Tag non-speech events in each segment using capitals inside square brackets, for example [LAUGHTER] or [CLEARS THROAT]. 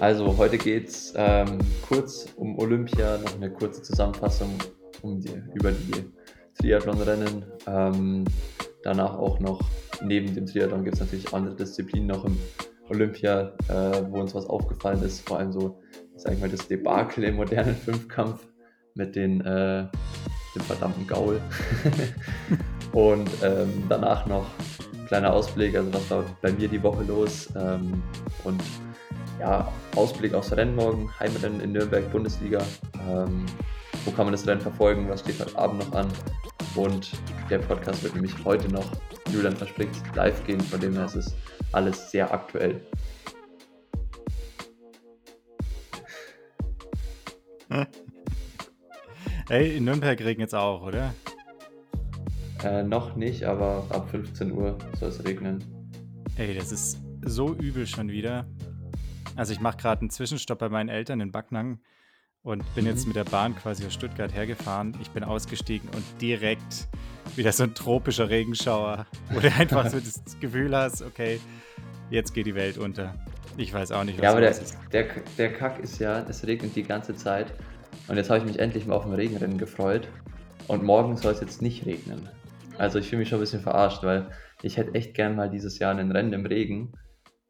Also heute geht es ähm, kurz um Olympia, noch eine kurze Zusammenfassung um die, über die Triathlon-Rennen. Ähm, danach auch noch, neben dem Triathlon gibt es natürlich andere Disziplinen noch im Olympia, äh, wo uns was aufgefallen ist. Vor allem so, sag ich mal, das Debakel im modernen [LAUGHS] Fünfkampf mit den, äh, dem verdammten Gaul. [LAUGHS] Und ähm, danach noch ein kleiner Ausblick, also was war bei mir die Woche los ähm, und ja, Ausblick aufs Rennen morgen, Heimrennen in Nürnberg, Bundesliga. Ähm, wo kann man das Rennen verfolgen? Was steht heute Abend noch an? Und der Podcast wird nämlich heute noch, Julian verspricht, live gehen, von dem her ist es alles sehr aktuell. [LAUGHS] Hey, in Nürnberg regnet es auch, oder? Äh, noch nicht, aber ab 15 Uhr soll es regnen. Ey, das ist so übel schon wieder. Also ich mache gerade einen Zwischenstopp bei meinen Eltern in Backnang und bin mhm. jetzt mit der Bahn quasi aus Stuttgart hergefahren. Ich bin ausgestiegen und direkt wieder so ein tropischer Regenschauer, wo du einfach so das Gefühl hast, okay, jetzt geht die Welt unter. Ich weiß auch nicht, was ja, aber der, ist. Der, der Kack ist ja, es regnet die ganze Zeit und jetzt habe ich mich endlich mal auf ein Regenrennen gefreut und morgen soll es jetzt nicht regnen. Also ich fühle mich schon ein bisschen verarscht, weil ich hätte echt gern mal dieses Jahr ein Rennen im Regen.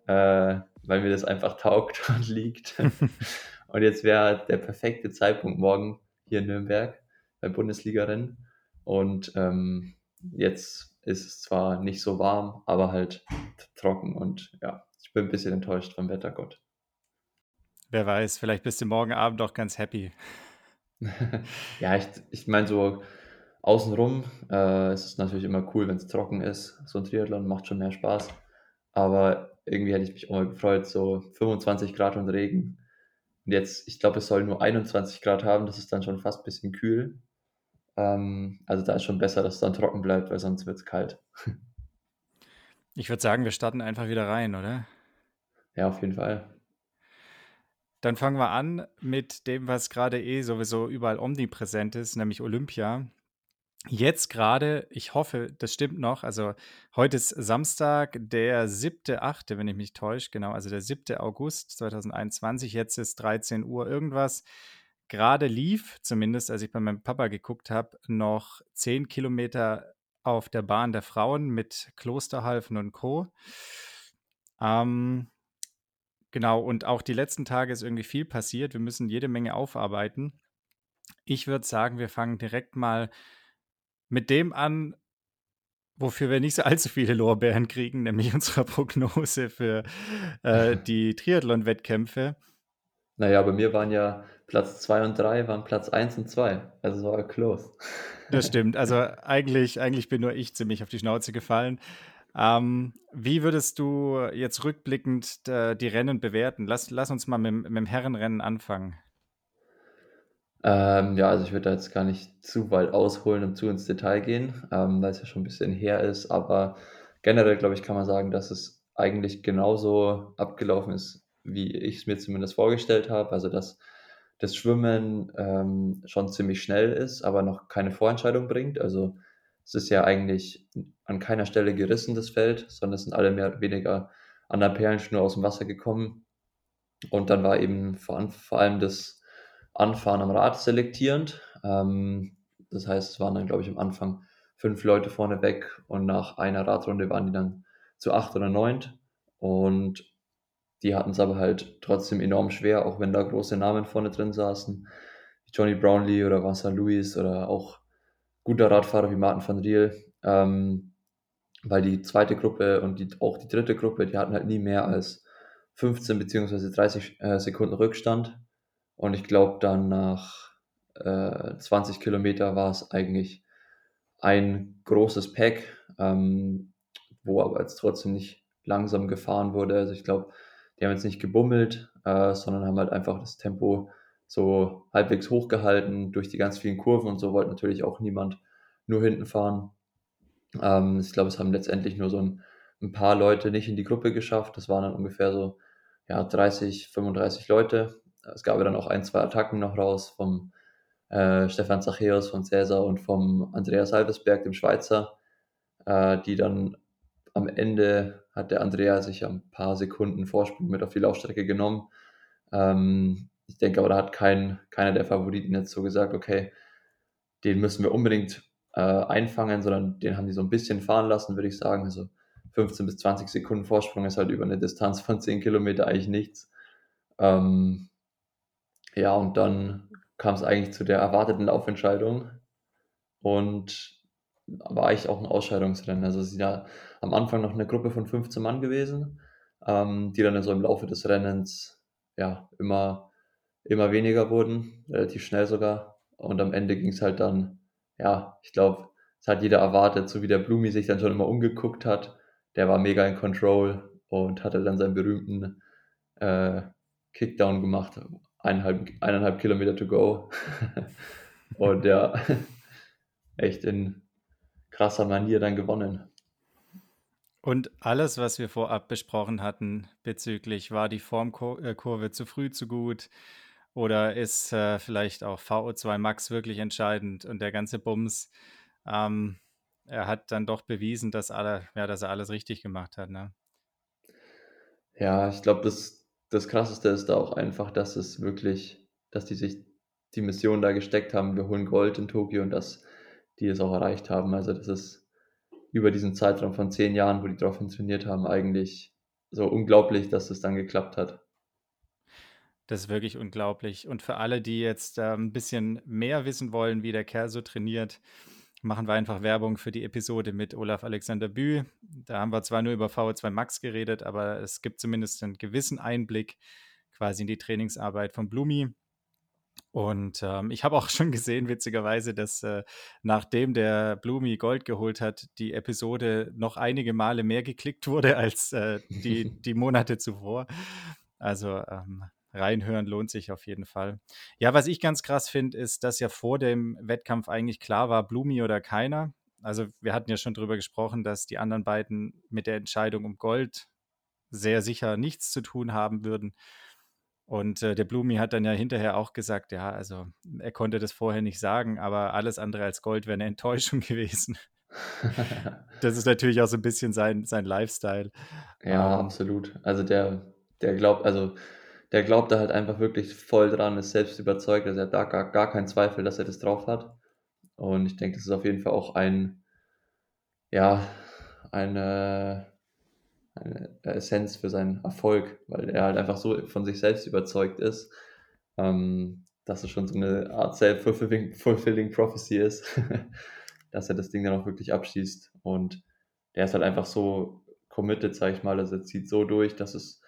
Äh, weil mir das einfach taugt [LAUGHS] und liegt. [LAUGHS] und jetzt wäre der perfekte Zeitpunkt morgen hier in Nürnberg beim Bundesliga-Rennen. Und ähm, jetzt ist es zwar nicht so warm, aber halt trocken und ja, ich bin ein bisschen enttäuscht vom Wettergott. Wer weiß, vielleicht bist du morgen Abend auch ganz happy. [LAUGHS] ja, ich, ich meine so außenrum äh, ist es natürlich immer cool, wenn es trocken ist. So ein Triathlon macht schon mehr Spaß. Aber irgendwie hätte ich mich auch mal gefreut, so 25 Grad und Regen. Und jetzt, ich glaube, es soll nur 21 Grad haben, das ist dann schon fast ein bisschen kühl. Ähm, also da ist schon besser, dass es dann trocken bleibt, weil sonst wird es kalt. Ich würde sagen, wir starten einfach wieder rein, oder? Ja, auf jeden Fall. Dann fangen wir an mit dem, was gerade eh sowieso überall omnipräsent ist, nämlich Olympia. Jetzt gerade, ich hoffe, das stimmt noch. Also heute ist Samstag, der 7.8., wenn ich mich täusche, genau, also der 7. August 2021. Jetzt ist 13 Uhr irgendwas. Gerade lief, zumindest als ich bei meinem Papa geguckt habe, noch 10 Kilometer auf der Bahn der Frauen mit Klosterhalfen und Co. Ähm, genau, und auch die letzten Tage ist irgendwie viel passiert. Wir müssen jede Menge aufarbeiten. Ich würde sagen, wir fangen direkt mal mit dem an, wofür wir nicht so allzu viele Lorbeeren kriegen, nämlich [LAUGHS] unserer Prognose für äh, [LAUGHS] die Triathlon-Wettkämpfe. Naja, bei mir waren ja Platz 2 und 3, waren Platz 1 und 2. Also war close. Das [LAUGHS] stimmt. Also eigentlich, eigentlich bin nur ich ziemlich auf die Schnauze gefallen. Ähm, wie würdest du jetzt rückblickend äh, die Rennen bewerten? Lass, lass uns mal mit, mit dem Herrenrennen anfangen. Ähm, ja, also ich würde da jetzt gar nicht zu weit ausholen und zu ins Detail gehen, ähm, weil es ja schon ein bisschen her ist. Aber generell, glaube ich, kann man sagen, dass es eigentlich genauso abgelaufen ist, wie ich es mir zumindest vorgestellt habe. Also dass das Schwimmen ähm, schon ziemlich schnell ist, aber noch keine Vorentscheidung bringt. Also es ist ja eigentlich an keiner Stelle gerissen, das Feld, sondern es sind alle mehr oder weniger an der Perlenschnur aus dem Wasser gekommen. Und dann war eben vor, vor allem das Anfahren am Rad selektierend. Ähm, das heißt, es waren dann, glaube ich, am Anfang fünf Leute vorne weg und nach einer Radrunde waren die dann zu acht oder neunt. Und die hatten es aber halt trotzdem enorm schwer, auch wenn da große Namen vorne drin saßen. Wie Johnny Brownlee oder Vincent Louis oder auch guter Radfahrer wie Martin van Riel. Ähm, weil die zweite Gruppe und die, auch die dritte Gruppe, die hatten halt nie mehr als 15 bzw. 30 äh, Sekunden Rückstand. Und ich glaube, dann nach äh, 20 Kilometer war es eigentlich ein großes Pack, ähm, wo aber jetzt trotzdem nicht langsam gefahren wurde. Also ich glaube, die haben jetzt nicht gebummelt, äh, sondern haben halt einfach das Tempo so halbwegs hochgehalten durch die ganz vielen Kurven und so wollte natürlich auch niemand nur hinten fahren. Ähm, ich glaube, es haben letztendlich nur so ein, ein, paar Leute nicht in die Gruppe geschafft. Das waren dann ungefähr so ja, 30, 35 Leute. Es gab ja dann auch ein, zwei Attacken noch raus vom äh, Stefan Zachäus von Cäsar und vom Andreas Halvesberg, dem Schweizer, äh, die dann am Ende hat der Andrea sich ein paar Sekunden Vorsprung mit auf die Laufstrecke genommen. Ähm, ich denke aber, da hat kein, keiner der Favoriten jetzt so gesagt, okay, den müssen wir unbedingt äh, einfangen, sondern den haben die so ein bisschen fahren lassen, würde ich sagen. Also 15 bis 20 Sekunden Vorsprung ist halt über eine Distanz von 10 Kilometer eigentlich nichts. Ähm, ja, und dann kam es eigentlich zu der erwarteten Laufentscheidung und war eigentlich auch ein Ausscheidungsrennen. Also es ist ja am Anfang noch eine Gruppe von 15 Mann gewesen, ähm, die dann so im Laufe des Rennens ja immer, immer weniger wurden, relativ schnell sogar. Und am Ende ging es halt dann, ja, ich glaube, es hat jeder erwartet, so wie der Blumi sich dann schon immer umgeguckt hat. Der war mega in Control und hatte dann seinen berühmten äh, Kickdown gemacht, eineinhalb, eineinhalb Kilometer to go. [LAUGHS] und ja, echt in krasser Manier dann gewonnen. Und alles, was wir vorab besprochen hatten bezüglich, war die Formkurve zu früh zu gut oder ist äh, vielleicht auch VO2 Max wirklich entscheidend und der ganze Bums, ähm, er hat dann doch bewiesen, dass, alle, ja, dass er alles richtig gemacht hat. Ne? Ja, ich glaube, das, das Krasseste ist da auch einfach, dass es wirklich, dass die sich die Mission da gesteckt haben, wir holen Gold in Tokio und dass die es auch erreicht haben. Also das ist über diesen Zeitraum von zehn Jahren, wo die darauf trainiert haben, eigentlich so unglaublich, dass es dann geklappt hat. Das ist wirklich unglaublich. Und für alle, die jetzt äh, ein bisschen mehr wissen wollen, wie der Kerl so trainiert, machen wir einfach Werbung für die Episode mit Olaf Alexander Bü. Da haben wir zwar nur über VO2 Max geredet, aber es gibt zumindest einen gewissen Einblick quasi in die Trainingsarbeit von Blumi. Und ähm, ich habe auch [LAUGHS] schon gesehen, witzigerweise, dass äh, nachdem der Blumi Gold geholt hat, die Episode noch einige Male mehr geklickt wurde als äh, die, [LAUGHS] die Monate zuvor. Also ähm, reinhören lohnt sich auf jeden Fall. Ja, was ich ganz krass finde, ist, dass ja vor dem Wettkampf eigentlich klar war, Blumi oder keiner. Also wir hatten ja schon darüber gesprochen, dass die anderen beiden mit der Entscheidung um Gold sehr sicher nichts zu tun haben würden. Und äh, der Blumi hat dann ja hinterher auch gesagt, ja, also er konnte das vorher nicht sagen, aber alles andere als Gold wäre eine [LAUGHS] Enttäuschung gewesen. [LAUGHS] das ist natürlich auch so ein bisschen sein, sein Lifestyle. Ja, ähm, absolut. Also der, der glaubt, also der glaubt da halt einfach wirklich voll dran, ist selbst überzeugt, also er hat da gar, gar keinen Zweifel, dass er das drauf hat. Und ich denke, das ist auf jeden Fall auch ein, ja, eine eine Essenz für seinen Erfolg, weil er halt einfach so von sich selbst überzeugt ist, ähm, dass es schon so eine Art self-fulfilling fulfilling prophecy ist, [LAUGHS] dass er das Ding dann auch wirklich abschießt. Und der ist halt einfach so committed, sag ich mal, also er zieht so durch, dass es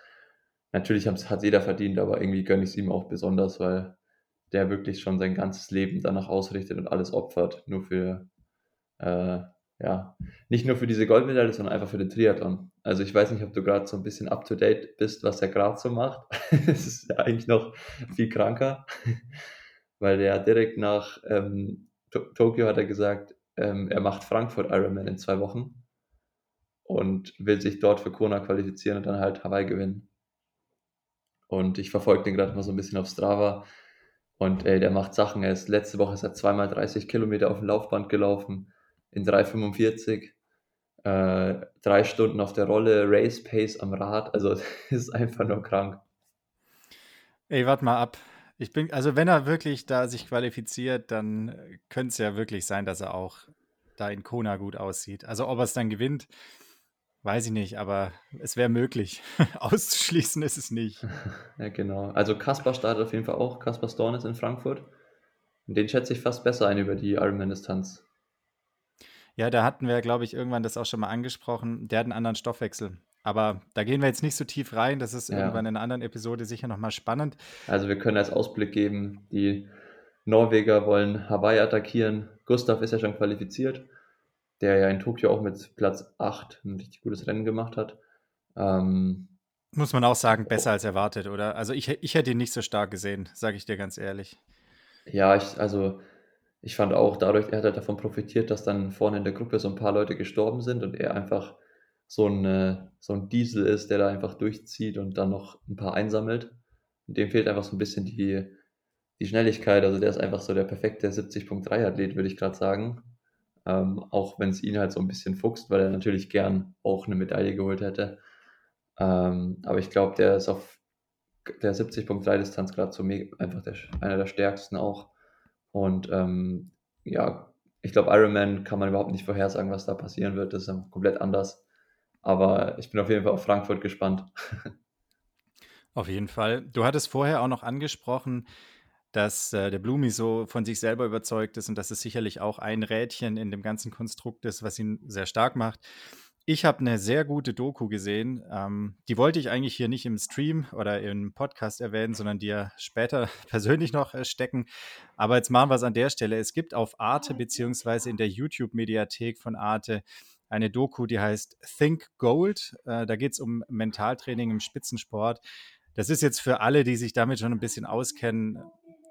natürlich hat jeder verdient, aber irgendwie gönne ich es ihm auch besonders, weil der wirklich schon sein ganzes Leben danach ausrichtet und alles opfert, nur für äh, ja, nicht nur für diese Goldmedaille, sondern einfach für den Triathlon. Also ich weiß nicht, ob du gerade so ein bisschen up-to-date bist, was er gerade so macht. [LAUGHS] Es ist ja eigentlich noch viel kranker, [LAUGHS] weil er direkt nach ähm, Tokio hat er gesagt, ähm, er macht Frankfurt Ironman in zwei Wochen und will sich dort für Kona qualifizieren und dann halt Hawaii gewinnen. Und ich verfolge den gerade mal so ein bisschen auf Strava und ey, der macht Sachen. Er ist letzte Woche ist er zweimal 30 Kilometer auf dem Laufband gelaufen in 3,45, äh, drei Stunden auf der Rolle, Race Pace am Rad. Also [LAUGHS] ist einfach nur krank. Ey, warte mal ab. Ich bin, also wenn er wirklich da sich qualifiziert, dann könnte es ja wirklich sein, dass er auch da in Kona gut aussieht. Also ob er es dann gewinnt, weiß ich nicht, aber es wäre möglich. [LAUGHS] Auszuschließen ist es nicht. [LAUGHS] Ja, genau. Also Kaspar startet auf jeden Fall auch. Kaspar Storn ist in Frankfurt. Und den schätze ich fast besser ein über die Ironman-Distanz. Ja, da hatten wir, glaube ich, irgendwann das auch schon mal angesprochen. Der hat einen anderen Stoffwechsel. Aber da gehen wir jetzt nicht so tief rein. Das ist ja. irgendwann in einer anderen Episode sicher nochmal spannend. Also wir können als Ausblick geben, die Norweger wollen Hawaii attackieren. Gustav ist ja schon qualifiziert, der ja in Tokio auch mit Platz 8 ein richtig gutes Rennen gemacht hat. Ähm, Muss man auch sagen, besser oh. als erwartet, oder? Also ich, ich hätte ihn nicht so stark gesehen, sage ich dir ganz ehrlich. Ja, ich, also ich fand auch dadurch, er hat halt davon profitiert, dass dann vorne in der Gruppe so ein paar Leute gestorben sind und er einfach so ein, äh, so ein Diesel ist, der da einfach durchzieht und dann noch ein paar einsammelt. Und dem fehlt einfach so ein bisschen die, die Schnelligkeit. Also der ist einfach so der perfekte 70.3-Athlet, würde ich gerade sagen. Ähm, auch wenn es ihn halt so ein bisschen fuchst, weil er natürlich gern auch eine Medaille geholt hätte. Ähm, aber ich glaube, der ist auf der 70.3 Distanz gerade so einfach der, einer der stärksten auch. Und ähm, ja, ich glaube, Ironman kann man überhaupt nicht vorhersagen, was da passieren wird. Das ist komplett anders. Aber ich bin auf jeden Fall auf Frankfurt gespannt. [LAUGHS] Auf jeden Fall. Du hattest vorher auch noch angesprochen, dass äh, der Blumi so von sich selber überzeugt ist und dass es sicherlich auch ein Rädchen in dem ganzen Konstrukt ist, was ihn sehr stark macht. Ich habe eine sehr gute Doku gesehen. Ähm, die wollte ich eigentlich hier nicht im Stream oder im Podcast erwähnen, sondern dir später [LAUGHS] persönlich noch äh, stecken. Aber jetzt machen wir es an der Stelle. Es gibt auf Arte beziehungsweise in der YouTube-Mediathek von Arte eine Doku, die heißt Think Gold. Äh, da geht es um Mentaltraining im Spitzensport. Das ist jetzt für alle, die sich damit schon ein bisschen auskennen,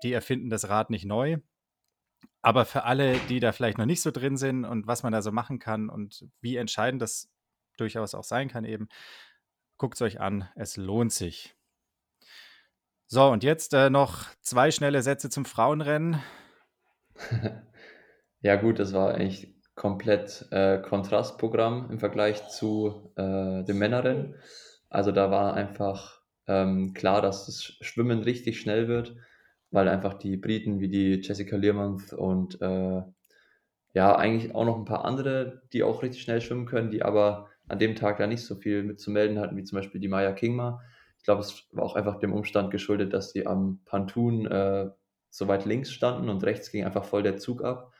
die erfinden das Rad nicht neu. Aber für alle, die da vielleicht noch nicht so drin sind und was man da so machen kann und wie entscheidend das durchaus auch sein kann, eben, guckt es euch an. Es lohnt sich. So, und jetzt äh, noch zwei schnelle Sätze zum Frauenrennen. [LAUGHS] ja, gut, das war eigentlich komplett äh, Kontrastprogramm im Vergleich zu äh, dem Männerrennen. Also da war einfach ähm, klar, dass das Schwimmen richtig schnell wird weil einfach die Briten wie die Jessica Learmonth und äh, ja, eigentlich auch noch ein paar andere, die auch richtig schnell schwimmen können, die aber an dem Tag da nicht so viel mit zu melden hatten, wie zum Beispiel die Maya Kingma. Ich glaube, es war auch einfach dem Umstand geschuldet, dass die am Pantun äh, so weit links standen und rechts ging einfach voll der Zug ab.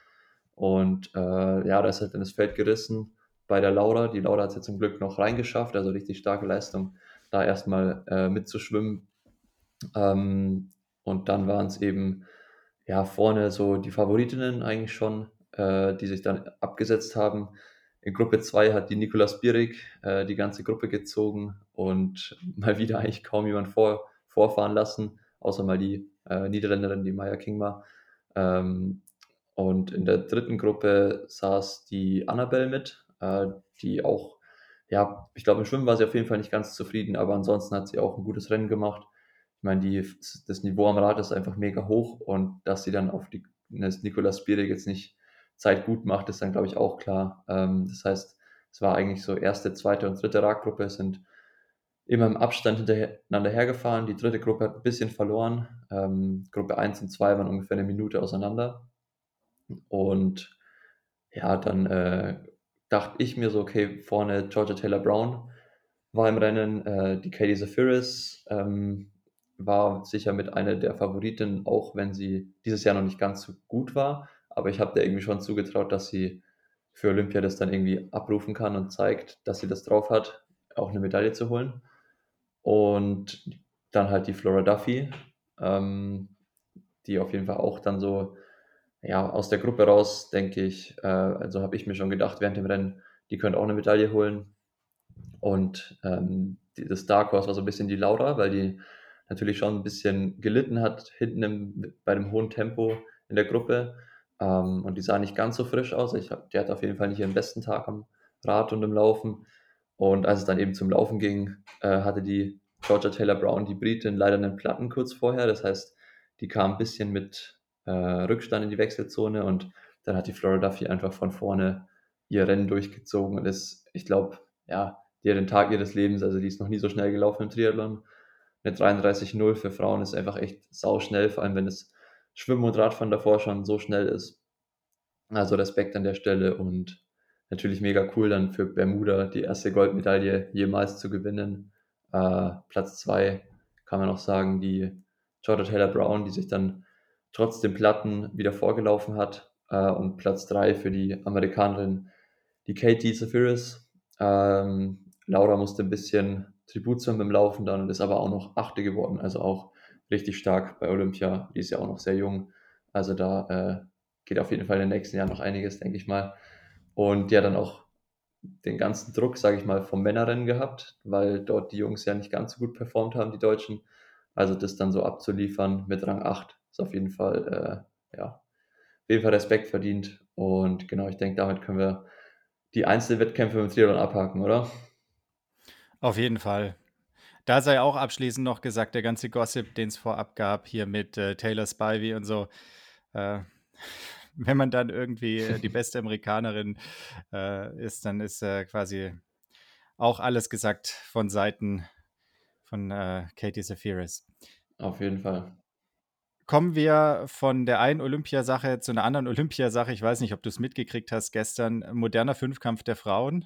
Und äh, ja, da ist halt dann das Feld gerissen bei der Laura. Die Laura hat es ja zum Glück noch reingeschafft, also richtig starke Leistung, da erstmal äh, mitzuschwimmen. Ähm, und dann waren es eben ja vorne so die Favoritinnen eigentlich schon, äh, die sich dann abgesetzt haben. In Gruppe 2 hat die Nicolas Bierig äh, die ganze Gruppe gezogen und [LAUGHS] mal wieder eigentlich kaum jemand vor, vorfahren lassen, außer mal die äh, Niederländerin, die Maya Kingma. Ähm, und in der dritten Gruppe saß die Annabelle mit, äh, die auch, ja, ich glaube, im Schwimmen war sie auf jeden Fall nicht ganz zufrieden, aber ansonsten hat sie auch ein gutes Rennen gemacht ich meine, die, das Niveau am Rad ist einfach mega hoch und dass sie dann auf die das Nicolas Bierig jetzt nicht Zeit gut macht, ist dann, glaube ich, auch klar. Ähm, das heißt, es war eigentlich so erste, zweite und dritte Radgruppe sind immer im Abstand hintereinander hergefahren. Die dritte Gruppe hat ein bisschen verloren. Ähm, Gruppe 1 und 2 waren ungefähr eine Minute auseinander. Und ja, dann äh, dachte ich mir so, okay, vorne Georgia Taylor Brown war im Rennen, äh, die Katie Zafiris, ähm, war sicher mit einer der Favoriten, auch wenn sie dieses Jahr noch nicht ganz so gut war. Aber ich habe der irgendwie schon zugetraut, dass sie für Olympia das dann irgendwie abrufen kann und zeigt, dass sie das drauf hat, auch eine Medaille zu holen. Und dann halt die Flora Duffy, ähm, die auf jeden Fall auch dann so, ja, aus der Gruppe raus, denke ich, äh, also habe ich mir schon gedacht während dem Rennen, die könnte auch eine Medaille holen. Und ähm, das Dark Horse war so ein bisschen die Laura, weil die natürlich schon ein bisschen gelitten hat, hinten im, bei dem hohen Tempo in der Gruppe. Ähm, und die sah nicht ganz so frisch aus. Ich die hatte auf jeden Fall nicht ihren besten Tag am Rad und im Laufen. Und als es dann eben zum Laufen ging, äh, hatte die Georgia Taylor Brown, die Britin, leider einen Platten kurz vorher. Das heißt, die kam ein bisschen mit äh, Rückstand in die Wechselzone und dann hat die Florida Duffy einfach von vorne ihr Rennen durchgezogen und ist, ich glaube, ja, die hat den Tag ihres Lebens, also die ist noch nie so schnell gelaufen im Triathlon eine 33-0 für Frauen ist einfach echt sau schnell, vor allem wenn das Schwimmen und Radfahren davor schon so schnell ist. Also Respekt an der Stelle und natürlich mega cool dann für Bermuda die erste Goldmedaille jemals zu gewinnen. Äh, Platz 2 kann man auch sagen, die Georgia Taylor Brown, die sich dann trotz den Platten wieder vorgelaufen hat. Äh, und Platz 3 für die Amerikanerin, die Katie Zafiris. Ähm, Laura musste ein bisschen Tribut zu beim Laufen dann und ist aber auch noch Achte geworden, also auch richtig stark bei Olympia. Die ist ja auch noch sehr jung. Also da äh, geht auf jeden Fall in den nächsten Jahren noch einiges, denke ich mal. Und ja, dann auch den ganzen Druck, sage ich mal, vom Männerrennen gehabt, weil dort die Jungs ja nicht ganz so gut performt haben, die Deutschen. Also das dann so abzuliefern mit Rang 8 ist auf jeden Fall, äh, ja, auf jeden Fall Respekt verdient. Und genau, ich denke, damit können wir die Einzelwettkämpfe im Triathlon abhaken, oder? Auf jeden Fall. Da sei auch abschließend noch gesagt, der ganze Gossip, den es vorab gab, hier mit äh, Taylor Spivey und so, äh, [LAUGHS] wenn man dann irgendwie äh, die beste Amerikanerin äh, ist, dann ist äh, quasi auch alles gesagt von Seiten von äh, Katie Zafiris. Auf jeden Fall. Kommen wir von der einen Olympiasache zu einer anderen Olympiasache. Ich weiß nicht, ob du es mitgekriegt hast gestern. Moderner Fünfkampf der Frauen.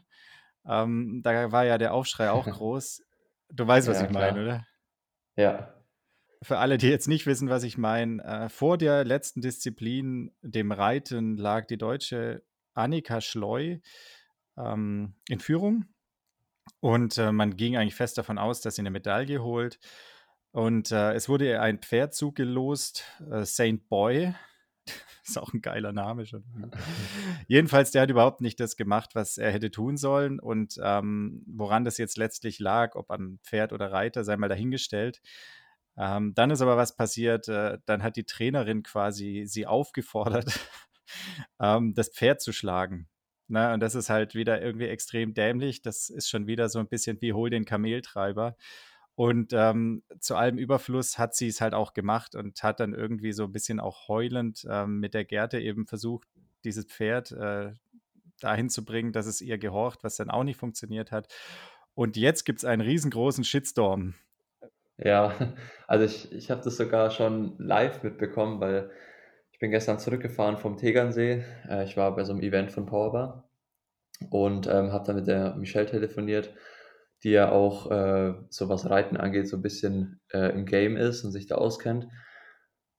Ähm, da war ja der Aufschrei auch [LAUGHS] groß. Du weißt, was Ja, ich meine, oder? Ja. Für alle, die jetzt nicht wissen, was ich meine, äh, vor der letzten Disziplin, dem Reiten, lag die Deutsche Annika Schleu ähm, in Führung. Und äh, man ging eigentlich fest davon aus, dass sie eine Medaille holt. Und äh, es wurde ihr ein Pferd zugelost, äh, Saint Boy. [LAUGHS] ist auch ein geiler Name schon. Jedenfalls, der hat überhaupt nicht das gemacht, was er hätte tun sollen. Und ähm, woran das jetzt letztlich lag, ob an Pferd oder Reiter, sei mal dahingestellt. Ähm, dann ist aber was passiert. Äh, dann hat die Trainerin quasi sie aufgefordert, [LAUGHS] ähm, das Pferd zu schlagen. Na, und das ist halt wieder irgendwie extrem dämlich. Das ist schon wieder so ein bisschen wie hol den Kameltreiber. Und ähm, zu allem Überfluss hat sie es halt auch gemacht und hat dann irgendwie so ein bisschen auch heulend ähm, mit der Gerte eben versucht, dieses Pferd äh, dahin zu bringen, dass es ihr gehorcht, was dann auch nicht funktioniert hat. Und jetzt gibt es einen riesengroßen Shitstorm. Ja, [LAUGHS] also ich, ich habe das sogar schon live mitbekommen, weil ich bin gestern zurückgefahren vom Tegernsee. Äh, ich war bei so einem Event von Powerbar und ähm, habe dann mit der Michelle telefoniert, die ja auch äh, so was Reiten angeht, so ein bisschen äh, im Game ist und sich da auskennt.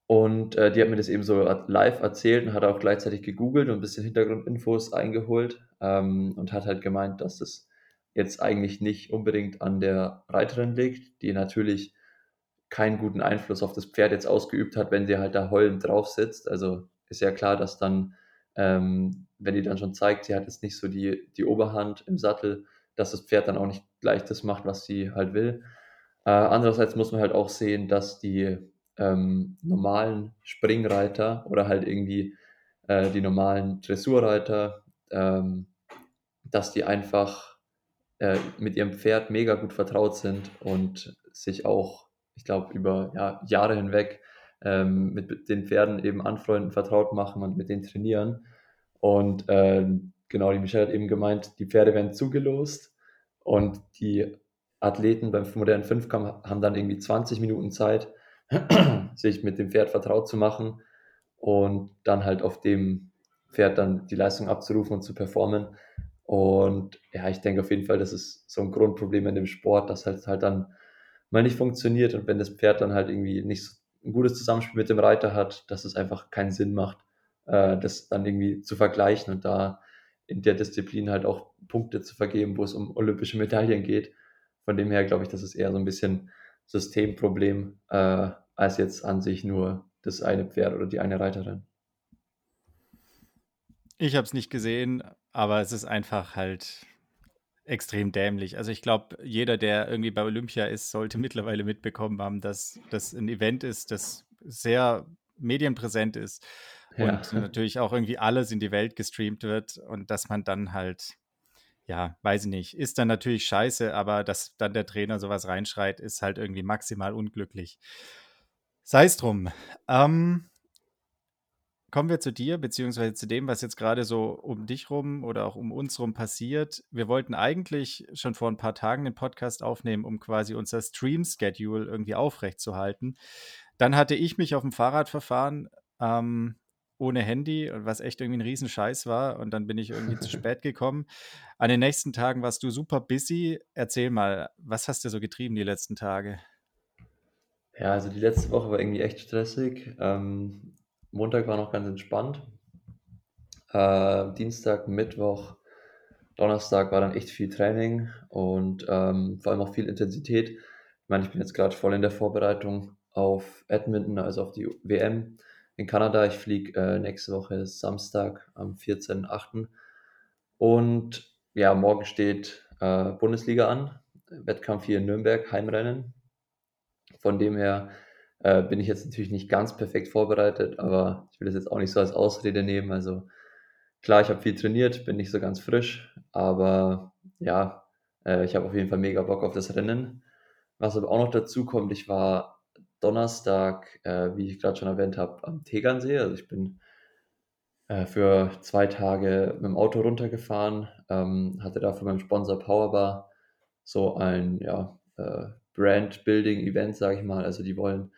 Und äh, die hat mir das eben so live erzählt und hat auch gleichzeitig gegoogelt und ein bisschen Hintergrundinfos eingeholt ähm, und hat halt gemeint, dass das jetzt eigentlich nicht unbedingt an der Reiterin liegt, die natürlich keinen guten Einfluss auf das Pferd jetzt ausgeübt hat, wenn sie halt da heulend drauf sitzt. Also ist ja klar, dass dann, ähm, wenn die dann schon zeigt, sie hat jetzt nicht so die, die Oberhand im Sattel, dass das Pferd dann auch nicht gleich das macht, was sie halt will. Äh, andererseits muss man halt auch sehen, dass die ähm, normalen Springreiter oder halt irgendwie äh, die normalen Dressurreiter, ähm, dass die einfach äh, mit ihrem Pferd mega gut vertraut sind und sich auch, ich glaube, über ja, Jahre hinweg ähm, mit den Pferden eben anfreunden, vertraut machen und mit denen trainieren. Und ähm, genau, die Michelle hat eben gemeint, die Pferde werden zugelost und die Athleten beim modernen Fünfkampf haben dann irgendwie 20 Minuten Zeit, [CLEARS THROAT] sich mit dem Pferd vertraut zu machen und dann halt auf dem Pferd dann die Leistung abzurufen und zu performen. Und ja, ich denke auf jeden Fall, das ist so ein Grundproblem in dem Sport, dass halt halt dann mal nicht funktioniert und wenn das Pferd dann halt irgendwie nicht so ein gutes Zusammenspiel mit dem Reiter hat, dass es einfach keinen Sinn macht, äh, das dann irgendwie zu vergleichen und da in der Disziplin halt auch Punkte zu vergeben, wo es um olympische Medaillen geht. Von dem her glaube ich, das ist eher so ein bisschen Systemproblem, äh, als jetzt an sich nur das eine Pferd oder die eine Reiterin. Ich habe es nicht gesehen, aber es ist einfach halt extrem dämlich. Also ich glaube, jeder, der irgendwie bei Olympia ist, sollte [LAUGHS] mittlerweile mitbekommen haben, dass das ein Event ist, das sehr medienpräsent ist Ja, und natürlich auch irgendwie alles in die Welt gestreamt wird und dass man dann halt, ja, weiß ich nicht, ist dann natürlich scheiße, aber dass dann der Trainer sowas reinschreit, ist halt irgendwie maximal unglücklich. Sei es drum. Ähm, kommen wir zu dir, beziehungsweise zu dem, was jetzt gerade so um dich rum oder auch um uns rum passiert. Wir wollten eigentlich schon vor ein paar Tagen den Podcast aufnehmen, um quasi unser Stream-Schedule irgendwie aufrechtzuerhalten. Dann hatte ich mich auf dem Fahrrad verfahren, ähm, ohne Handy, was echt irgendwie ein Riesenscheiß war. Und dann bin ich irgendwie zu [LAUGHS] spät gekommen. An den nächsten Tagen warst du super busy. Erzähl mal, was hast du so getrieben die letzten Tage? Ja, also die letzte Woche war irgendwie echt stressig. Ähm, Montag war noch ganz entspannt. Äh, Dienstag, Mittwoch, Donnerstag war dann echt viel Training und ähm, vor allem auch viel Intensität. Ich meine, ich bin jetzt gerade voll in der Vorbereitung auf Edmonton, also auf die WM in Kanada. Ich fliege äh, nächste Woche Samstag am 14.08. Und ja, morgen steht äh, Bundesliga an, Wettkampf hier in Nürnberg, Heimrennen. Von dem her äh, bin ich jetzt natürlich nicht ganz perfekt vorbereitet, aber ich will das jetzt auch nicht so als Ausrede nehmen. Also klar, ich habe viel trainiert, bin nicht so ganz frisch, aber ja, äh, ich habe auf jeden Fall mega Bock auf das Rennen. Was aber auch noch dazu kommt, ich war Donnerstag, äh, wie ich gerade schon erwähnt habe, am Tegernsee. Also ich bin äh, für zwei Tage mit dem Auto runtergefahren, ähm, hatte da für meinen Sponsor Powerbar so ein ja, äh, Brand-Building-Event, sage ich mal. Also die wollen,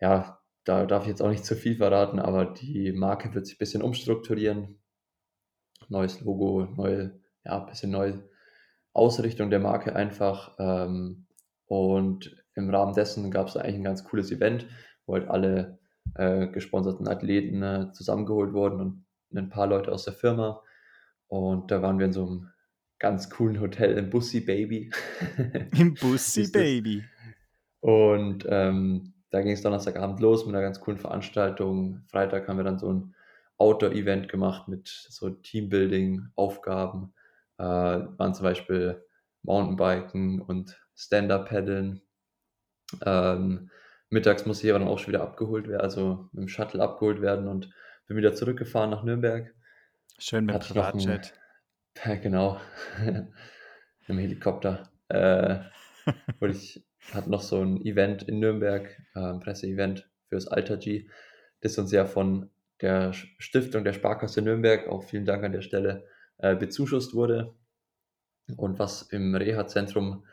ja, da darf ich jetzt auch nicht zu viel verraten, aber die Marke wird sich ein bisschen umstrukturieren. Neues Logo, neue, ja, ein bisschen neue Ausrichtung der Marke einfach. Ähm, und im Rahmen dessen gab es eigentlich ein ganz cooles Event, wo halt alle äh, gesponserten Athleten äh, zusammengeholt wurden und ein paar Leute aus der Firma. Und da waren wir in so einem ganz coolen Hotel im Bussi Baby. [LAUGHS] Im Bussi Baby. Und ähm, da ging es Donnerstagabend los mit einer ganz coolen Veranstaltung. Freitag haben wir dann so ein Outdoor-Event gemacht mit so Teambuilding-Aufgaben. Äh, waren zum Beispiel Mountainbiken und Stand-Up-Paddeln. Ähm, mittags musste ich aber dann auch schon wieder abgeholt werden, also mit dem Shuttle abgeholt werden und bin wieder zurückgefahren nach Nürnberg. Schön mit dem Privatjet. Ja, [LAUGHS] genau. [LAUGHS] Im Helikopter. Äh, [LAUGHS] ich hatte noch so ein Event in Nürnberg, äh, ein Presseevent fürs Alter G, das uns ja von der Stiftung der Sparkasse Nürnberg, auch vielen Dank an der Stelle, äh, bezuschusst wurde. Und was im Reha-Zentrum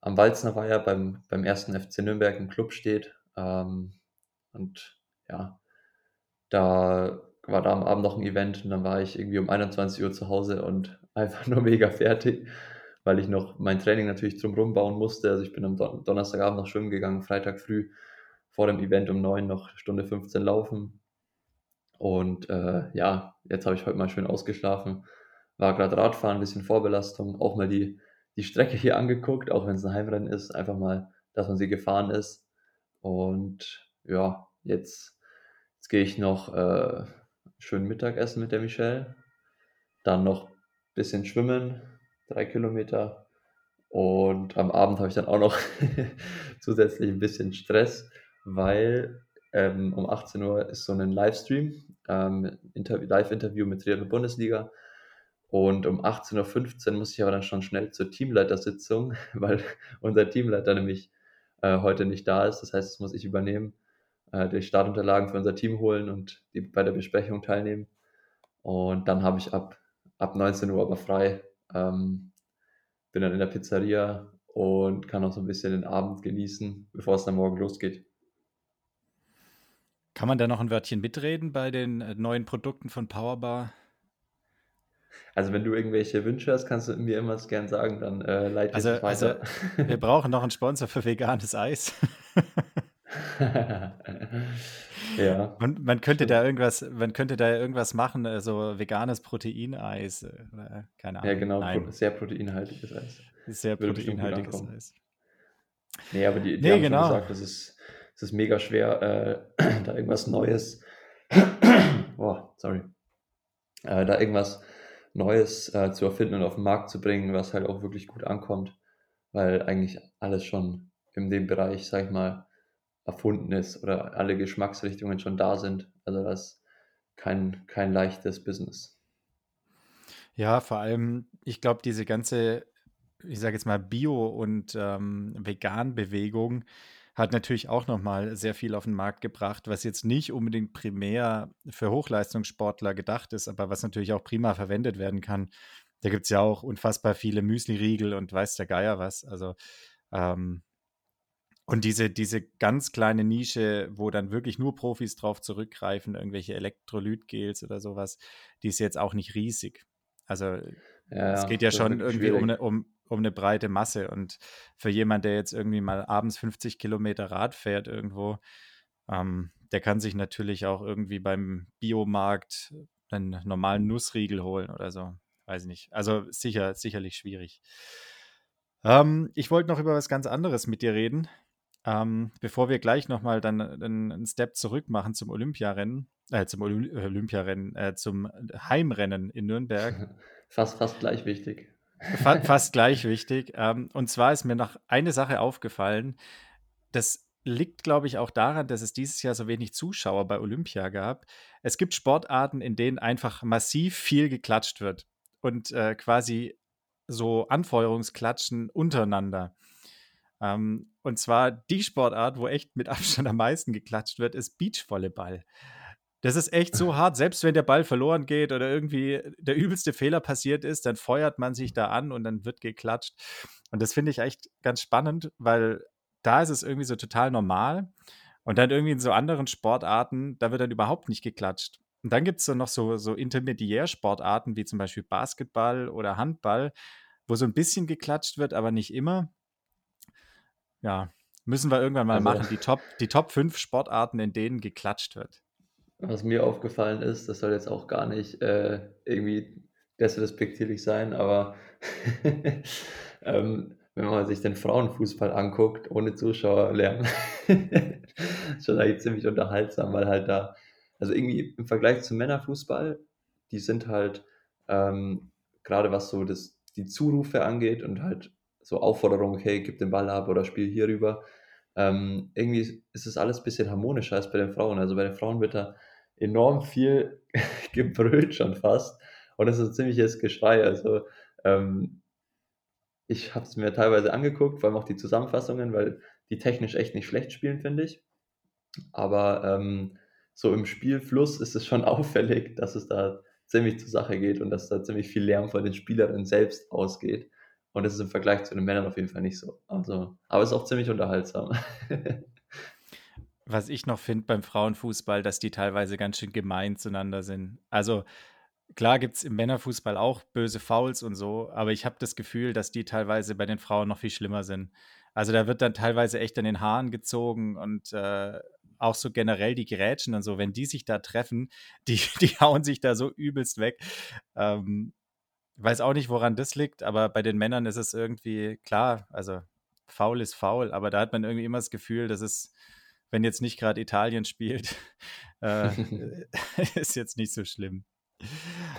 am Walzner Weiher beim, beim ersten FC Nürnberg im Club steht. Ähm, und ja, da war da am Abend noch ein Event und dann war ich irgendwie um 21 Uhr zu Hause und [LAUGHS] einfach nur mega fertig, weil ich noch mein Training natürlich drumherum bauen musste. Also ich bin am Don Donnerstagabend noch schwimmen gegangen, Freitag früh vor dem Event um 9 noch Stunde 15 laufen. Und äh, ja, jetzt habe ich heute mal schön ausgeschlafen. War gerade Radfahren, bisschen Vorbelastung, auch mal die, die Strecke hier angeguckt, auch wenn es ein Heimrennen ist, einfach mal, dass man sie gefahren ist. Und ja, jetzt, jetzt gehe ich noch äh, schön Mittagessen mit der Michelle. Dann noch ein bisschen schwimmen, drei Kilometer. Und am Abend habe ich dann auch noch [LAUGHS] zusätzlich ein bisschen Stress, weil ähm, um 18 Uhr ist so ein Livestream, ähm, Live-Interview mit Triathlon Bundesliga. Und um 18.15 Uhr muss ich aber dann schon schnell zur Teamleitersitzung, [LAUGHS] weil unser Teamleiter nämlich äh, heute nicht da ist. Das heißt, das muss ich übernehmen äh, die Startunterlagen für unser Team holen und die bei der Besprechung teilnehmen. Und dann habe ich ab, ab 19 Uhr aber frei. Ähm, bin dann in der Pizzeria und kann auch so ein bisschen den Abend genießen, bevor es dann morgen losgeht. Kann man da noch ein Wörtchen mitreden bei den äh, neuen Produkten von Powerbar? Also wenn du irgendwelche Wünsche hast, kannst du mir immer gern sagen, dann äh, leite also, ich weiter. Also, [LAUGHS] wir brauchen noch einen Sponsor für veganes Eis. [LAUGHS] ja. Man, man, könnte da irgendwas, man könnte da irgendwas machen, so also veganes Proteineis äh, keine Ahnung. Ja, genau, Nein. sehr proteinhaltiges Eis. Sehr Würde proteinhaltiges Eis. Nee, aber die, die nee, haben genau. schon gesagt, es ist, es ist mega schwer, äh, [CLEARS THROAT] da irgendwas Neues, [CLEARS THROAT] oh, sorry, äh, da irgendwas Neues äh, zu erfinden und auf den Markt zu bringen, was halt auch wirklich gut ankommt, weil eigentlich alles schon in dem Bereich, sag ich mal, erfunden ist oder alle Geschmacksrichtungen schon da sind. Also das ist kein, kein leichtes Business. Ja, vor allem, ich glaube, diese ganze, ich sage jetzt mal, Bio- und ähm, Vegan-Bewegung hat natürlich auch nochmal sehr viel auf den Markt gebracht, was jetzt nicht unbedingt primär für Hochleistungssportler gedacht ist, aber was natürlich auch prima verwendet werden kann. Da gibt es ja auch unfassbar viele Müsli-Riegel und weiß der Geier was. Also ähm, und diese, diese ganz kleine Nische, wo dann wirklich nur Profis drauf zurückgreifen, irgendwelche Elektrolytgels oder sowas, die ist jetzt auch nicht riesig. Also ja, es geht ja schon irgendwie um eine, um, um eine breite Masse. Und für jemand, der jetzt irgendwie mal abends 50 Kilometer Rad fährt irgendwo, ähm, der kann sich natürlich auch irgendwie beim Biomarkt einen normalen Nussriegel holen oder so. Weiß ich nicht. Also sicher, sicherlich schwierig. Ähm, ich wollte noch über was ganz anderes mit dir reden. Ähm, bevor wir gleich nochmal dann einen Step zurück machen zum Olympiarennen, äh, zum Oly Olympiarennen, äh, zum Heimrennen in Nürnberg. [LAUGHS] Fast, fast gleich wichtig. Fast, gleich wichtig. Ähm, und zwar ist mir noch eine Sache aufgefallen. Das liegt, glaube ich, auch daran, dass es dieses Jahr so wenig Zuschauer bei Olympia gab. Es gibt Sportarten, in denen einfach massiv viel geklatscht wird und äh, quasi so Anfeuerungsklatschen untereinander. Ähm, und zwar die Sportart, wo echt mit Abstand am meisten geklatscht wird, ist Beachvolleyball. Das ist echt so hart, selbst wenn der Ball verloren geht oder irgendwie der übelste Fehler passiert ist, dann feuert man sich da an und dann wird geklatscht. Und das finde ich echt ganz spannend, weil da ist es irgendwie so total normal. Und dann irgendwie in so anderen Sportarten, da wird dann überhaupt nicht geklatscht. Und dann gibt es dann noch so, so Intermediärsportarten wie zum Beispiel Basketball oder Handball, wo so ein bisschen geklatscht wird, aber nicht immer. Ja, müssen wir irgendwann mal Also, machen. Die Top, die Top 5 Sportarten, in denen geklatscht wird. Was mir aufgefallen ist, das soll jetzt auch gar nicht äh, irgendwie despektierlich sein, aber [LAUGHS] ähm, wenn man sich den Frauenfußball anguckt, ohne Zuschauerlärm, ist [LAUGHS] schon eigentlich ziemlich unterhaltsam, weil halt da, also irgendwie im Vergleich zum Männerfußball, die sind halt, ähm, gerade was so das, die Zurufe angeht und halt so Aufforderungen, hey, gib den Ball ab oder spiel hier rüber, ähm, irgendwie ist es alles ein bisschen harmonischer als bei den Frauen. Also bei den Frauen wird da enorm viel [LAUGHS] gebrüllt schon fast und es ist ein ziemliches Geschrei. Also ähm, ich habe es mir teilweise angeguckt, vor allem auch die Zusammenfassungen, weil die technisch echt nicht schlecht spielen, finde ich. Aber ähm, so im Spielfluss ist es schon [LAUGHS] auffällig, dass es da ziemlich zur Sache geht und dass da ziemlich viel Lärm von den Spielerinnen selbst ausgeht. Und das ist im Vergleich zu den Männern auf jeden Fall nicht so. Also, aber es ist auch ziemlich unterhaltsam. [LAUGHS] Was ich noch finde beim Frauenfußball, dass die teilweise ganz schön gemein zueinander sind. Also klar gibt es im Männerfußball auch böse Fouls und so, aber ich habe das Gefühl, dass die teilweise bei den Frauen noch viel schlimmer sind. Also da wird dann teilweise echt an den Haaren gezogen und äh, auch so generell die Grätschen und so, wenn die sich da treffen, [LAUGHS] die, die hauen sich da so übelst weg. Ähm, weiß auch nicht, woran das liegt, aber bei den Männern ist es irgendwie klar, also faul ist faul, aber da hat man irgendwie immer das Gefühl, dass es, wenn jetzt nicht gerade Italien spielt, [LAUGHS] äh, [LAUGHS] ist jetzt nicht so schlimm. [LAUGHS]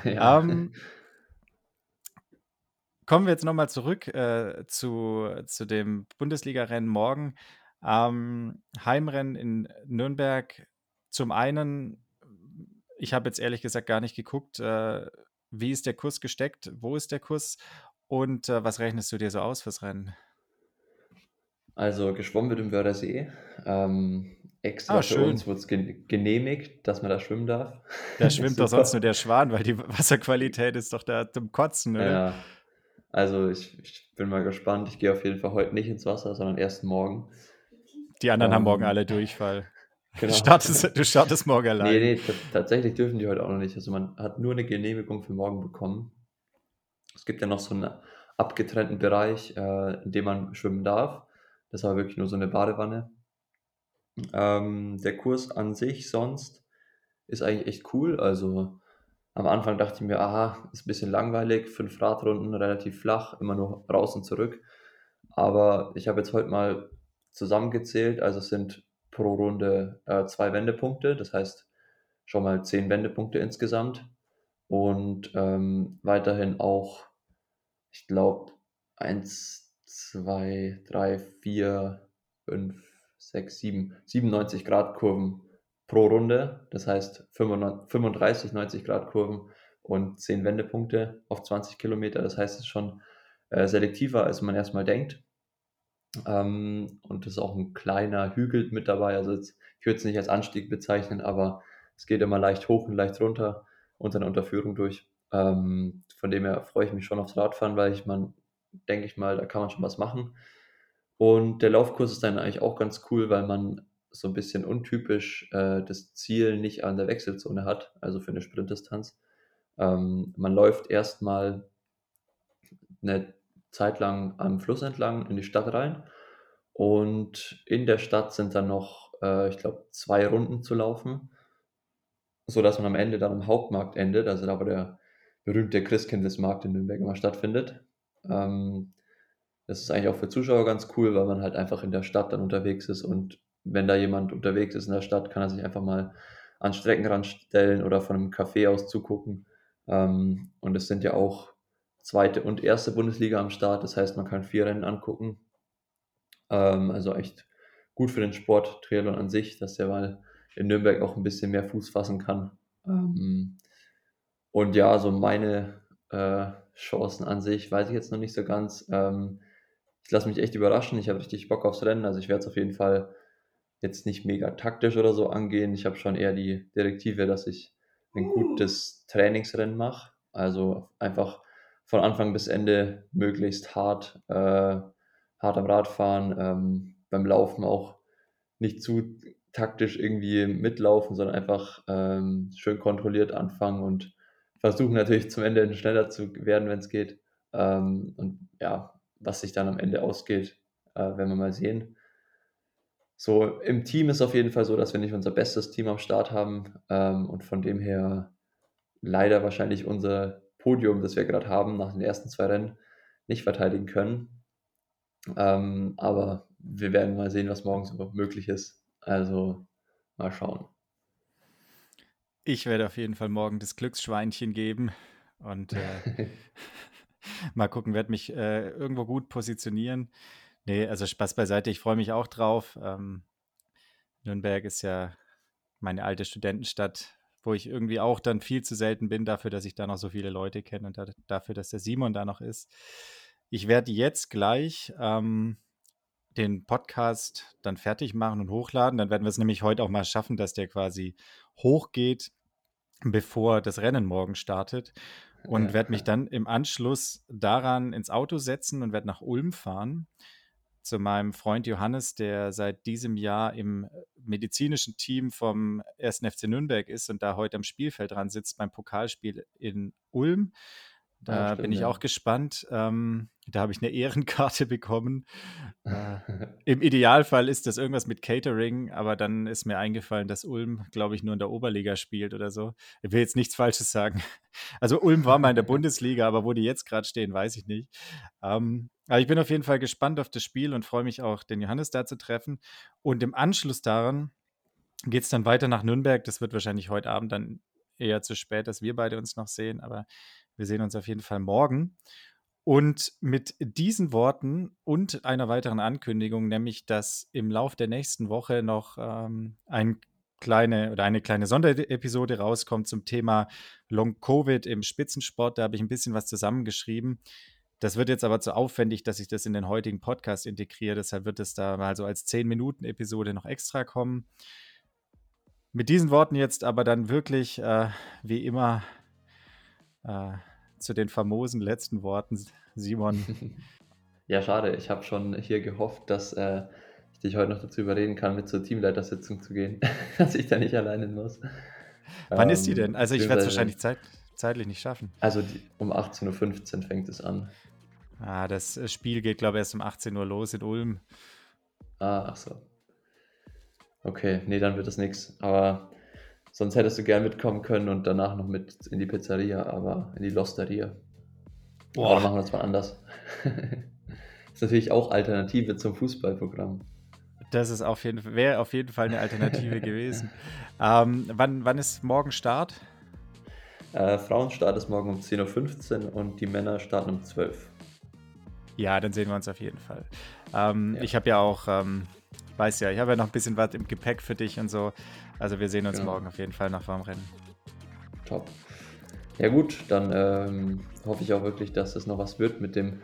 Ja. Ähm, kommen wir jetzt nochmal zurück äh, zu, zu dem Bundesliga-Rennen morgen. Ähm, Heimrennen in Nürnberg. Zum einen, ich habe jetzt ehrlich gesagt gar nicht geguckt, äh, wie ist der Kurs gesteckt, wo ist der Kurs und äh, was rechnest du dir so aus fürs Rennen? Also geschwommen wird im Wörthersee. Ähm, extra Ah, für uns wurde es gen genehmigt, dass man da schwimmen darf. Da schwimmt [LAUGHS] doch sonst nur der Schwan, weil die Wasserqualität ist doch da zum Kotzen, oder? Ja, also ich, ich bin mal gespannt. Ich gehe auf jeden Fall heute nicht ins Wasser, sondern erst morgen. Die anderen haben morgen alle Ähm, Durchfall. Genau. Startest, du startest morgen Nee, allein. nee, ta- tatsächlich dürfen die heute auch noch nicht. Also man hat nur eine Genehmigung für morgen bekommen. Es gibt ja noch so einen abgetrennten Bereich, äh, in dem man schwimmen darf. Das war wirklich nur so eine Badewanne. Ähm, der Kurs an sich sonst ist eigentlich echt cool. Also am Anfang dachte ich mir, aha, ist ein bisschen langweilig, fünf Radrunden, relativ flach, immer nur raus und zurück. Aber ich habe jetzt heute mal zusammengezählt, also es sind pro Runde äh, zwei Wendepunkte, das heißt schon mal zehn Wendepunkte insgesamt. Und ähm, weiterhin auch, ich glaube, eins, zwei, drei, vier, fünf, sechs, sieben, 97 Grad Kurven pro Runde. Das heißt 35, 90 Grad Kurven und 10 Wendepunkte auf 20 Kilometer. Das heißt, es ist schon äh, selektiver, als man erstmal denkt. Ähm, und es ist auch ein kleiner Hügel mit dabei. Also jetzt, ich würde es nicht als Anstieg bezeichnen, aber es geht immer leicht hoch und leicht runter unter einer Unterführung durch. Ähm, von dem her freue ich mich schon aufs Radfahren, weil ich man, denke ich mal, da kann man schon was machen. Und der Laufkurs ist dann eigentlich auch ganz cool, weil man so ein bisschen untypisch äh, das Ziel nicht an der Wechselzone hat, also für eine Sprintdistanz. Ähm, man läuft erstmal eine Zeit lang am Fluss entlang in die Stadt rein und in der Stadt sind dann noch, äh, ich glaube, zwei Runden zu laufen, sodass man am Ende dann am Hauptmarkt endet, also da, wo der berühmte Christkindlesmarkt in Nürnberg immer stattfindet. Ähm, das ist eigentlich auch für Zuschauer ganz cool, weil man halt einfach in der Stadt dann unterwegs ist und wenn da jemand unterwegs ist in der Stadt, kann er sich einfach mal an Streckenrand stellen oder von einem Café aus zugucken. Ähm, und es sind ja auch zweite und erste Bundesliga am Start, das heißt, man kann vier Rennen angucken. Ähm, also echt gut für den Sport, Triathlon an sich, dass der mal in Nürnberg auch ein bisschen mehr Fuß fassen kann. Ähm, und ja, so meine äh, Chancen an sich weiß ich jetzt noch nicht so ganz. Ähm, ich lasse mich echt überraschen. Ich habe richtig Bock aufs Rennen. Also ich werde es auf jeden Fall jetzt nicht mega taktisch oder so angehen. Ich habe schon eher die Direktive, dass ich ein gutes Trainingsrennen mache. Also einfach von Anfang bis Ende möglichst hart, äh, hart am Radfahren, ähm, beim Laufen auch nicht zu taktisch irgendwie mitlaufen, sondern einfach ähm, schön kontrolliert anfangen und versuchen natürlich zum Ende schneller zu werden, wenn es geht. Ähm, und ja, was sich dann am Ende ausgeht, äh, werden wir mal sehen. So, im Team ist auf jeden Fall so, dass wir nicht unser bestes Team am Start haben ähm, und von dem her leider wahrscheinlich unser Podium, das wir gerade haben, nach den ersten zwei Rennen nicht verteidigen können. Ähm, aber wir werden mal sehen, was morgen so möglich ist. Also mal schauen. Ich werde auf jeden Fall morgen das Glücksschweinchen geben und äh, [LAUGHS] mal gucken, werde mich äh, irgendwo gut positionieren. Nee, also Spaß beiseite, ich freue mich auch drauf. Ähm, Nürnberg ist ja meine alte Studentenstadt, wo ich irgendwie auch dann viel zu selten bin dafür, dass ich da noch so viele Leute kenne und da, dafür, dass der Simon da noch ist. Ich werde jetzt gleich ähm, den Podcast dann fertig machen und hochladen. Dann werden wir es nämlich heute auch mal schaffen, dass der quasi hochgeht, bevor das Rennen morgen startet. Und ja. werde mich dann im Anschluss daran ins Auto setzen und werde nach Ulm fahren zu meinem Freund Johannes, der seit diesem Jahr im medizinischen Team vom 1. FC Nürnberg ist und da heute am Spielfeld dran sitzt beim Pokalspiel in Ulm. Da ja, stimmt, bin ich auch gespannt. Ähm, da habe ich eine [LAUGHS] Ehrenkarte bekommen. [LAUGHS] Im Idealfall ist das irgendwas mit Catering, aber dann ist mir eingefallen, dass Ulm, glaube ich, nur in der Oberliga spielt oder so. Ich will jetzt nichts Falsches sagen. [LAUGHS] Also Ulm war mal in der Bundesliga, aber wo die jetzt gerade stehen, weiß ich nicht. Ähm, aber ich bin auf jeden Fall gespannt auf das Spiel und freue mich auch, den Johannes da zu treffen. Und im Anschluss daran geht es dann weiter nach Nürnberg. Das wird wahrscheinlich heute Abend dann eher zu spät, dass wir beide uns noch sehen, aber wir sehen uns auf jeden Fall morgen. Und mit diesen Worten und einer weiteren Ankündigung, nämlich dass im Lauf der nächsten Woche noch ähm, ein kleine oder eine kleine Sonderepisode rauskommt zum Thema Long Covid im Spitzensport. Da habe ich ein bisschen was zusammengeschrieben. Das wird jetzt aber zu aufwendig, dass ich das in den heutigen Podcast integriere. Deshalb wird es da mal so als 10-Minuten-Episode noch extra kommen. Mit diesen Worten jetzt aber dann wirklich, äh, wie immer, äh, zu den famosen letzten Worten, Simon. [LAUGHS] Ja, schade. Ich habe schon hier gehofft, dass äh, ich dich heute noch dazu überreden kann, mit zur Teamleitersitzung zu gehen, [LAUGHS] dass ich da nicht alleine muss. Wann ähm, ist die denn? Also ich werde es wahrscheinlich zeit, zeitlich nicht schaffen. Also die, um 18.15 Uhr fängt es an. Ah, das äh, Spiel geht, glaube ich, erst um 18 Uhr los in Ulm. Ah, ach so. Okay, nee, dann wird das nichts. Aber Sonst hättest du gern mitkommen können und danach noch mit in die Pizzeria, aber in die Losteria. Boah. Aber machen wir das mal anders. [LAUGHS] ist natürlich auch Alternative zum Fußballprogramm. Das ist auf jeden wäre auf jeden Fall eine Alternative [LAUGHS] gewesen. Ähm, wann, wann ist morgen Start? Äh, Frauenstart ist morgen um 10.15 Uhr und die Männer starten um 12 Uhr. Ja, dann sehen wir uns auf jeden Fall. Ähm, ja. Ich habe ja auch, ähm, weiß ja, ich habe ja noch ein bisschen was im Gepäck für dich und so. Also wir sehen uns genau. morgen auf jeden Fall nach vorm Rennen. Top. Ja gut, dann ähm, hoffe ich auch wirklich, dass es noch was wird mit dem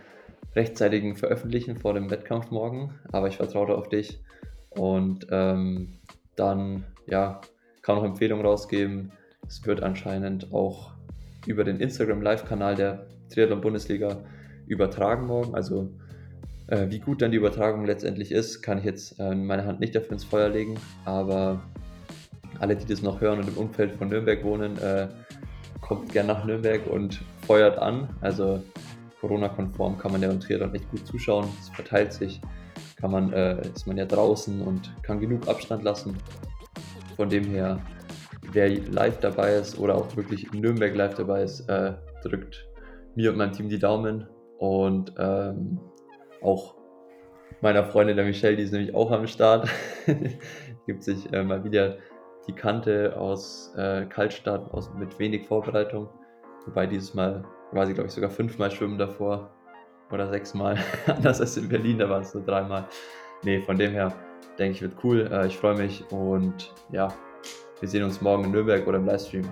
rechtzeitigen Veröffentlichen vor dem Wettkampf morgen. Aber ich vertraue auf dich. Und ähm, dann, ja, kann noch Empfehlungen rausgeben. Es wird anscheinend auch über den Instagram Live-Kanal der Triathlon Bundesliga übertragen morgen. Also äh, wie gut dann die Übertragung letztendlich ist, kann ich jetzt äh, meine Hand nicht dafür ins Feuer legen. Aber alle, die das noch hören und im Umfeld von Nürnberg wohnen, äh, kommt gerne nach Nürnberg und feuert an. Also Corona-konform kann man ja beim Triathlon nicht gut zuschauen. Es verteilt sich, kann man, äh, ist man ja draußen und kann genug Abstand lassen. Von dem her, wer live dabei ist oder auch wirklich in Nürnberg live dabei ist, äh, drückt mir und meinem Team die Daumen und ähm, auch meiner Freundin der Michelle, die ist nämlich auch am Start. [LAUGHS] Gibt sich äh, mal wieder die Kante aus äh, Kaltstart aus, mit wenig Vorbereitung. Wobei dieses Mal war sie, glaube ich, sogar fünfmal schwimmen davor oder sechsmal. [LAUGHS] Anders als in Berlin, da waren es nur dreimal. Nee, von dem her denke ich, wird cool. Äh, ich freue mich und ja, wir sehen uns morgen in Nürnberg oder im Livestream.